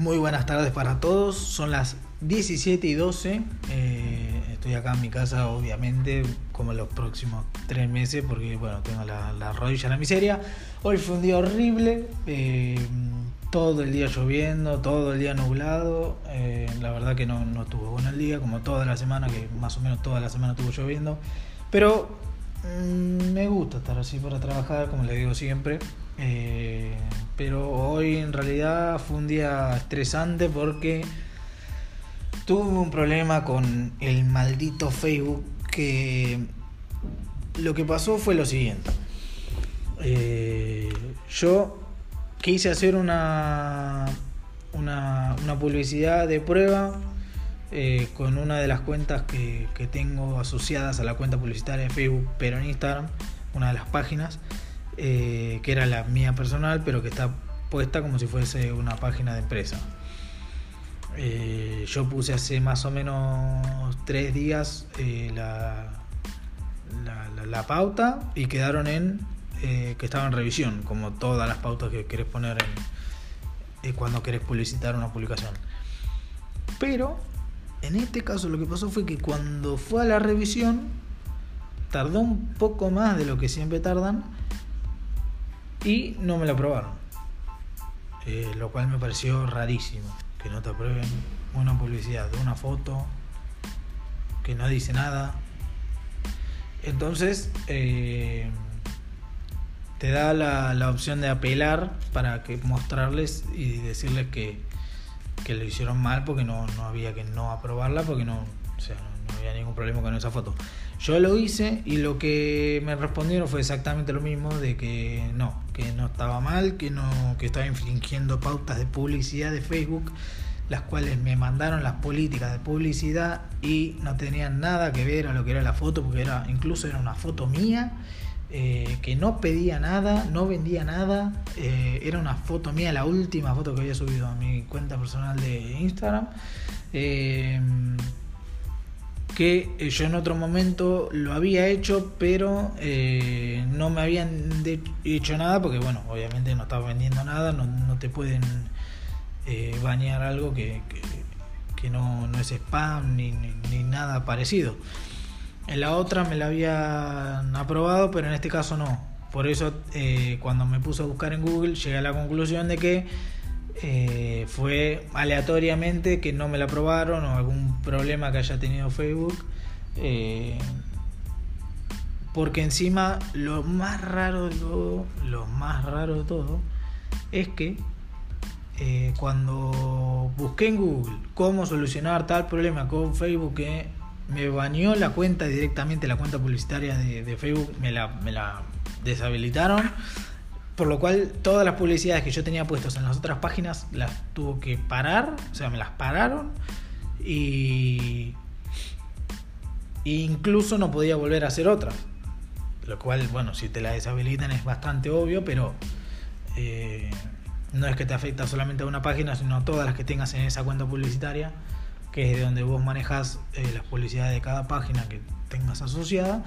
Muy buenas tardes para todos, son las 17 y 12. Eh, estoy acá en mi casa, obviamente, como los próximos tres meses, porque bueno, tengo la, rodilla en la miseria. Hoy fue un día horrible, eh, todo el día lloviendo, todo el día nublado. Eh, la verdad que no, no estuvo bueno el día, como toda la semana, que más o menos toda la semana estuvo lloviendo. Pero mm, me gusta estar así para trabajar, como le digo siempre. Eh, pero hoy en realidad fue un día estresante porque tuve un problema con el maldito Facebook que lo que pasó fue lo siguiente. Eh, yo quise hacer una, una, publicidad de prueba eh, con una de las cuentas que, que tengo asociadas a la cuenta publicitaria de Facebook, pero en Instagram, una de las páginas. Eh, que era la mía personal, pero que está puesta como si fuese una página de empresa. Eh, yo puse hace más o menos tres días eh, la, la, pauta y quedaron en que estaba en revisión, como todas las pautas que querés poner en, cuando querés publicitar una publicación. Pero en este caso lo que pasó fue que cuando fue a la revisión, tardó un poco más de lo que siempre tardan y no me lo aprobaron. Eh, lo cual me pareció rarísimo, que no te aprueben una publicidad una foto que no dice nada. Entonces, eh, te da la, opción de apelar para que mostrarles y decirles que, que lo hicieron mal porque no, no había que no aprobarla porque no, o sea, no, había ningún problema con esa foto. Yo lo hice y lo que me respondieron fue exactamente lo mismo, de que no, que no estaba mal, que no, que estaba infringiendo pautas de publicidad de Facebook, las cuales me mandaron las políticas de publicidad y no tenían nada que ver a lo que era la foto, porque era, incluso era una foto mía. Eh, que no pedía nada, no vendía nada, eh, era una foto mía, la última foto que había subido a mi cuenta personal de Instagram. Eh, que eh, yo en otro momento lo había hecho, pero eh, no me habían hecho nada, porque bueno, obviamente no estaba vendiendo nada, no, te pueden eh, bañar algo que, no, es spam ni, nada parecido. En la otra me la habían aprobado, pero en este caso no. Por eso cuando me puse a buscar en Google llegué a la conclusión de que eh, fue aleatoriamente que no me la aprobaron o algún problema que haya tenido Facebook. Eh, porque encima lo más raro de todo, lo más raro de todo, es que eh, cuando busqué en Google cómo solucionar tal problema con Facebook, que me bañó la cuenta directamente, la cuenta publicitaria de, Facebook, me la, me la deshabilitaron por lo cual todas las publicidades que yo tenía puestas en las otras páginas las tuvo que parar, o sea, me las pararon y incluso no podía volver a hacer otras. Lo cual, bueno, si te la deshabilitan es bastante obvio, pero eh, no es que te afecta solamente a una página, sino a todas las que tengas en esa cuenta publicitaria, que es de donde vos manejas eh, las publicidades de cada página que tengas asociada.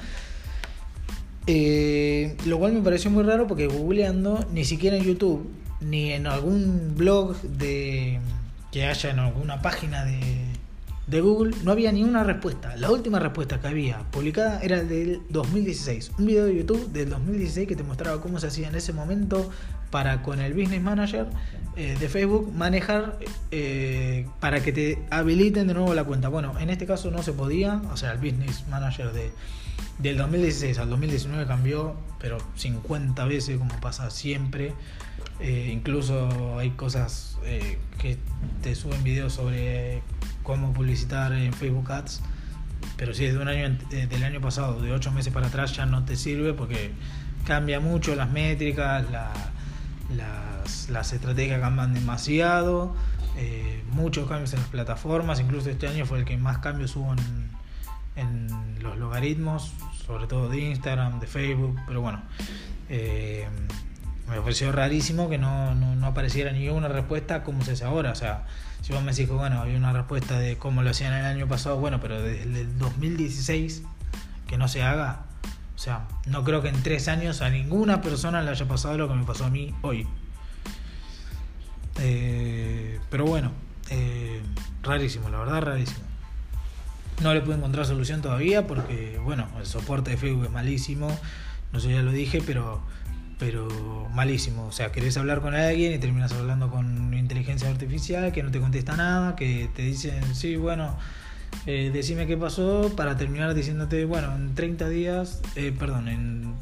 Eh, lo cual me pareció muy raro porque googleando, ni siquiera en YouTube, ni en algún blog de que haya en alguna página de, de Google, no había ni una respuesta. La última respuesta que había publicada era del 2016. Un video de YouTube del 2016 que te mostraba cómo se hacía en ese momento para con el Business Manager eh, de Facebook manejar eh, para que te habiliten de nuevo la cuenta. Bueno, en este caso no se podía, o sea, el Business Manager de, del 2016 al 2019 cambió, pero 50 veces como pasa siempre. Eh, incluso hay cosas que te suben videos sobre cómo publicitar en Facebook Ads. Pero si es de un año del año pasado, de 8 meses para atrás, ya no te sirve porque cambia mucho las métricas, la, las, las estrategias cambian demasiado, eh, muchos cambios en las plataformas, incluso este año fue el que más cambios hubo en, en los logaritmos, sobre todo de Instagram, de Facebook, pero bueno, eh, me pareció rarísimo que no, no, apareciera ninguna respuesta como se hace ahora, o sea, si vos me decís bueno, había una respuesta de cómo lo hacían el año pasado, bueno, pero desde el 2016 que no se haga, o sea, no creo que en tres años a ninguna persona le haya pasado lo que me pasó a mí hoy. Eh, pero bueno, eh, rarísimo, la verdad, rarísimo. No le pude encontrar solución todavía porque, bueno, el soporte de Facebook es malísimo. No sé, ya lo dije, pero, pero malísimo. O sea, querés hablar con alguien y terminas hablando con inteligencia artificial que no te contesta nada, que te dicen, sí, bueno, eh, decime qué pasó para terminar diciéndote, bueno, en 30 días, eh, perdón, en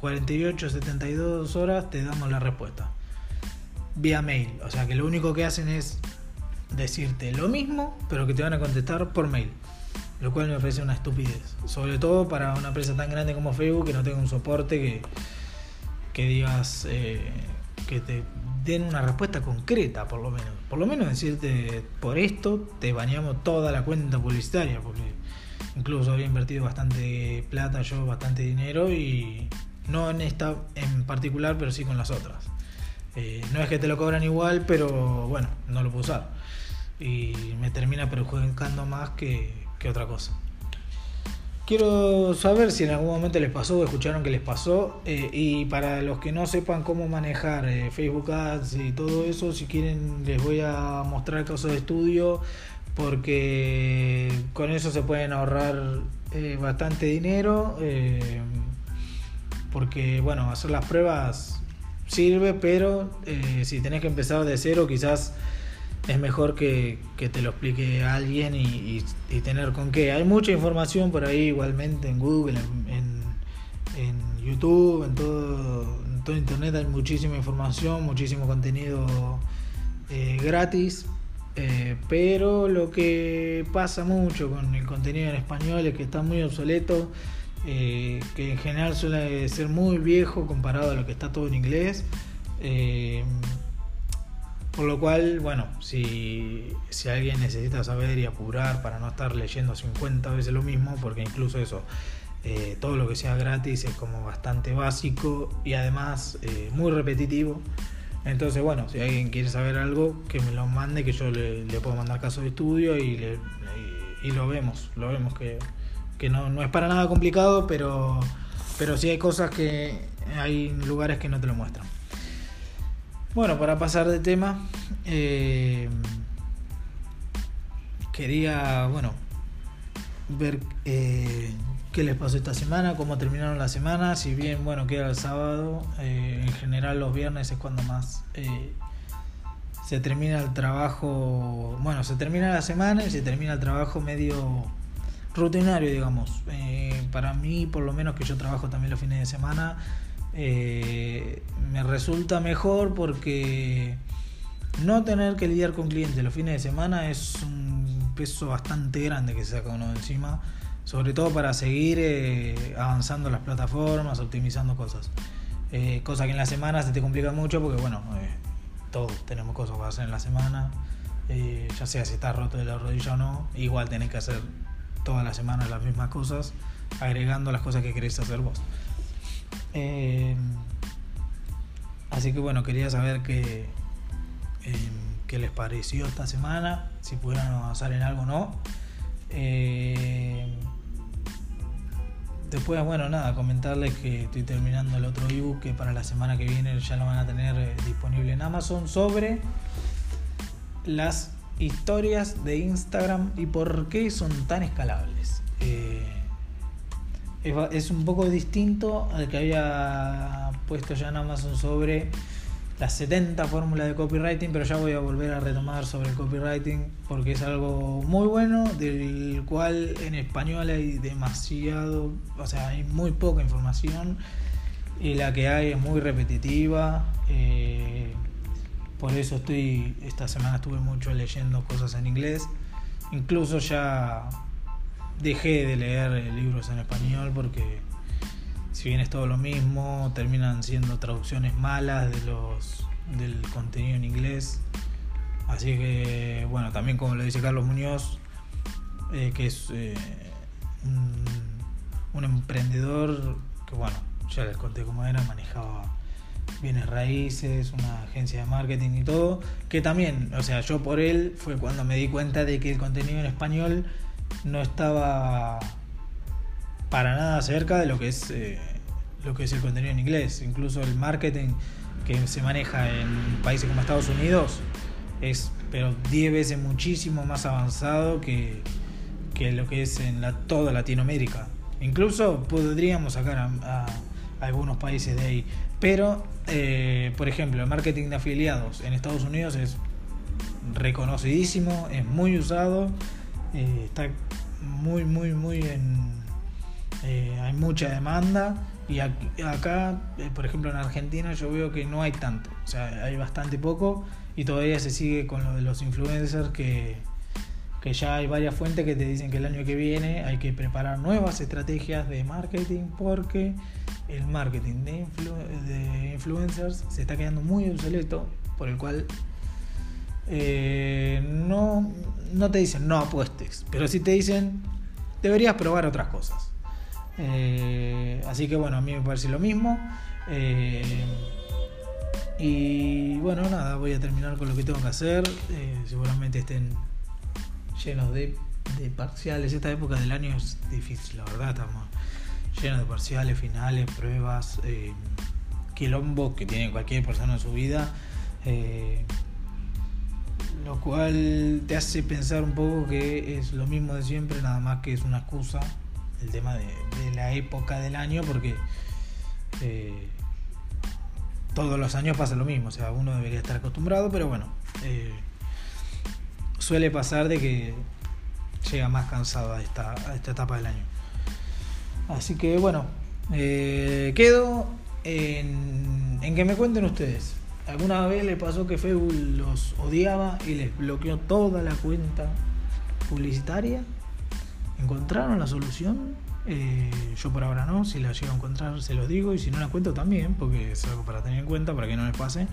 48, 72 horas te damos la respuesta. Vía mail. O sea, que lo único que hacen es decirte lo mismo, pero que te van a contestar por mail lo cual me parece una estupidez. Sobre todo para una empresa tan grande como Facebook que no tenga un soporte que, que digas eh, que te den una respuesta concreta, por lo menos. Por lo menos decirte, por esto te bañamos toda la cuenta publicitaria, porque incluso había invertido bastante plata, yo bastante dinero, y no en esta en particular, pero sí con las otras. Eh, no es que te lo cobran igual, pero bueno, no lo puedo usar. Y me termina perjudicando más que, que otra cosa. Quiero saber si en algún momento les pasó o escucharon que les pasó. Eh, y para los que no sepan cómo manejar eh, Facebook Ads y todo eso, si quieren les voy a mostrar casos de estudio porque con eso se pueden ahorrar eh, bastante dinero. porque bueno, hacer las pruebas sirve, pero si tenés que empezar de cero quizás es mejor que, te lo explique alguien y, tener con qué. Hay mucha información por ahí igualmente en Google, en, YouTube, en todo, en todo Internet hay muchísima información, muchísimo contenido eh, gratis. Eh, pero lo que pasa mucho con el contenido en español es que está muy obsoleto, eh, que en general suele ser muy viejo comparado a lo que está todo en inglés. Por lo cual, bueno, si, alguien necesita saber y apurar para no estar leyendo 50 veces lo mismo, porque incluso eso, eh, todo lo que sea gratis es como bastante básico y además eh, muy repetitivo. Entonces, bueno, si alguien quiere saber algo, que me lo mande, que yo le, puedo mandar caso de estudio y, y, lo vemos, lo vemos que, no, no, es para nada complicado, pero, pero sí hay cosas que hay lugares que no te lo muestran. Bueno, para pasar de tema, eh, quería, bueno, ver eh, qué les pasó esta semana, cómo terminaron la semana, si bien, bueno, queda el sábado, eh, en general los viernes es cuando más se termina el trabajo, bueno, se termina la semana y se termina el trabajo medio rutinario, digamos. para mí, por lo menos que yo trabajo también los fines de semana, eh, resulta mejor porque no tener que lidiar con clientes los fines de semana es un peso bastante grande que se saca uno de encima, sobre todo para seguir eh, avanzando las plataformas, optimizando cosas. Eh, cosa que en la semana se te complica mucho porque, bueno, todos tenemos cosas para hacer en la semana, ya sea si estás roto de la rodilla o no, igual tenés que hacer todas las semanas las mismas cosas, agregando las cosas que querés hacer vos. Eh, así que bueno, quería saber qué, eh, qué les pareció esta semana, si pudieron avanzar en algo o no. Eh, después, bueno, nada, comentarles que estoy terminando el otro ebook que para la semana que viene ya lo van a tener disponible en Amazon sobre las historias de Instagram y por qué son tan escalables es, un poco distinto al que había puesto ya en Amazon sobre las 70 fórmulas de copywriting, pero ya voy a volver a retomar sobre el copywriting porque es algo muy bueno, del cual en español hay demasiado, o sea, hay muy poca información y la que hay es muy repetitiva. Eh, por eso estoy, esta semana estuve mucho leyendo cosas en inglés. Incluso ya dejé de leer libros en español porque si bien es todo lo mismo, terminan siendo traducciones malas de los del contenido en inglés. Así que, bueno, también como lo dice Carlos Muñoz, eh, que es eh, un, emprendedor que, bueno, ya les conté cómo era, manejaba bienes raíces, una agencia de marketing y todo, que también, o sea, yo por él fue cuando me di cuenta de que el contenido en español no estaba para nada cerca de lo que es eh, lo que es el contenido en inglés. Incluso el marketing que se maneja en países como Estados Unidos es pero 10 veces muchísimo más avanzado que, que lo que es en toda Latinoamérica. Incluso podríamos sacar a, algunos países de ahí. Pero, eh, por ejemplo, el marketing de afiliados en Estados Unidos es reconocidísimo, es muy usado, eh, está muy, muy, muy en... Eh, hay mucha demanda y acá, por ejemplo en Argentina, yo veo que no hay tanto, o sea, hay bastante poco y todavía se sigue con lo de los influencers que, que ya hay varias fuentes que te dicen que el año que viene hay que preparar nuevas estrategias de marketing porque el marketing de, de influencers se está quedando muy obsoleto, por el cual eh, no, no te dicen no apuestes, pero sí te dicen deberías probar otras cosas. Eh, así que bueno, a mí me parece lo mismo. Eh, y bueno, nada, voy a terminar con lo que tengo que hacer. seguramente estén llenos de, parciales. Esta época del año es difícil, la verdad. Estamos llenos de parciales, finales, pruebas, quilombo que tiene cualquier persona en su vida. Lo cual te hace pensar un poco que es lo mismo de siempre, nada más que es una excusa el tema de, la época del año, porque eh, todos los años pasa lo mismo, o sea, uno debería estar acostumbrado, pero bueno, suele pasar de que llega más cansado a esta, esta etapa del año. Así que bueno, eh, quedo en, en, que me cuenten ustedes. ¿Alguna vez le pasó que Facebook los odiaba y les bloqueó toda la cuenta publicitaria? ¿Encontraron la solución? Eh, yo por ahora no, si la llego a encontrar se los digo y si no la cuento también, porque es algo para tener en cuenta, para que no les pase.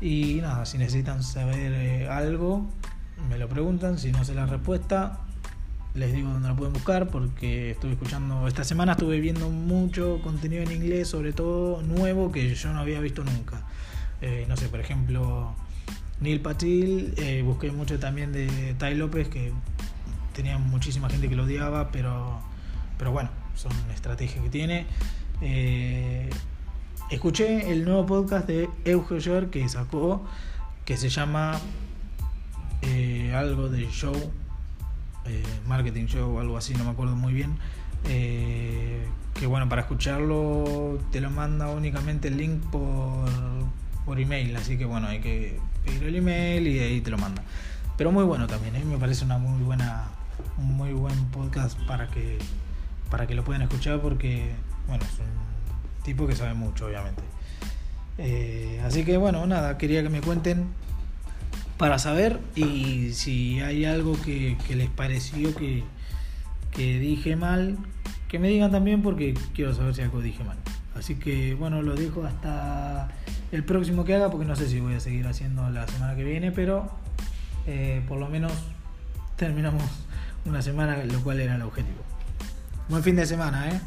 Y nada, si necesitan saber eh, algo, me lo preguntan, si no sé la respuesta, les digo dónde la pueden buscar porque estuve escuchando, esta semana estuve viendo mucho contenido en inglés, sobre todo nuevo que yo no había visto nunca. Eh, no sé, por ejemplo, Neil Patil, eh, busqué mucho también de Ty López, que tenía muchísima gente que lo odiaba, pero, pero bueno, son estrategias que tiene. Eh, escuché el nuevo podcast de Euge que sacó, que se llama algo de show, marketing show, algo así, no me acuerdo muy bien. Que bueno, para escucharlo te lo manda únicamente el link por, por email, así que bueno, hay que pedir el email y ahí te lo manda. Pero muy bueno también, me parece una muy buena, un muy buen podcast para que, para que lo puedan escuchar porque bueno, es un tipo que sabe mucho, obviamente. así que bueno, nada, quería que me cuenten para saber y si hay algo que, les pareció que, dije mal, que me digan también porque quiero saber si algo dije mal. Así que bueno, lo dejo hasta el próximo que haga porque no sé si voy a seguir haciendo la semana que viene, pero eh, por lo menos terminamos una semana, lo cual era el objetivo. Buen fin de semana, ¿eh?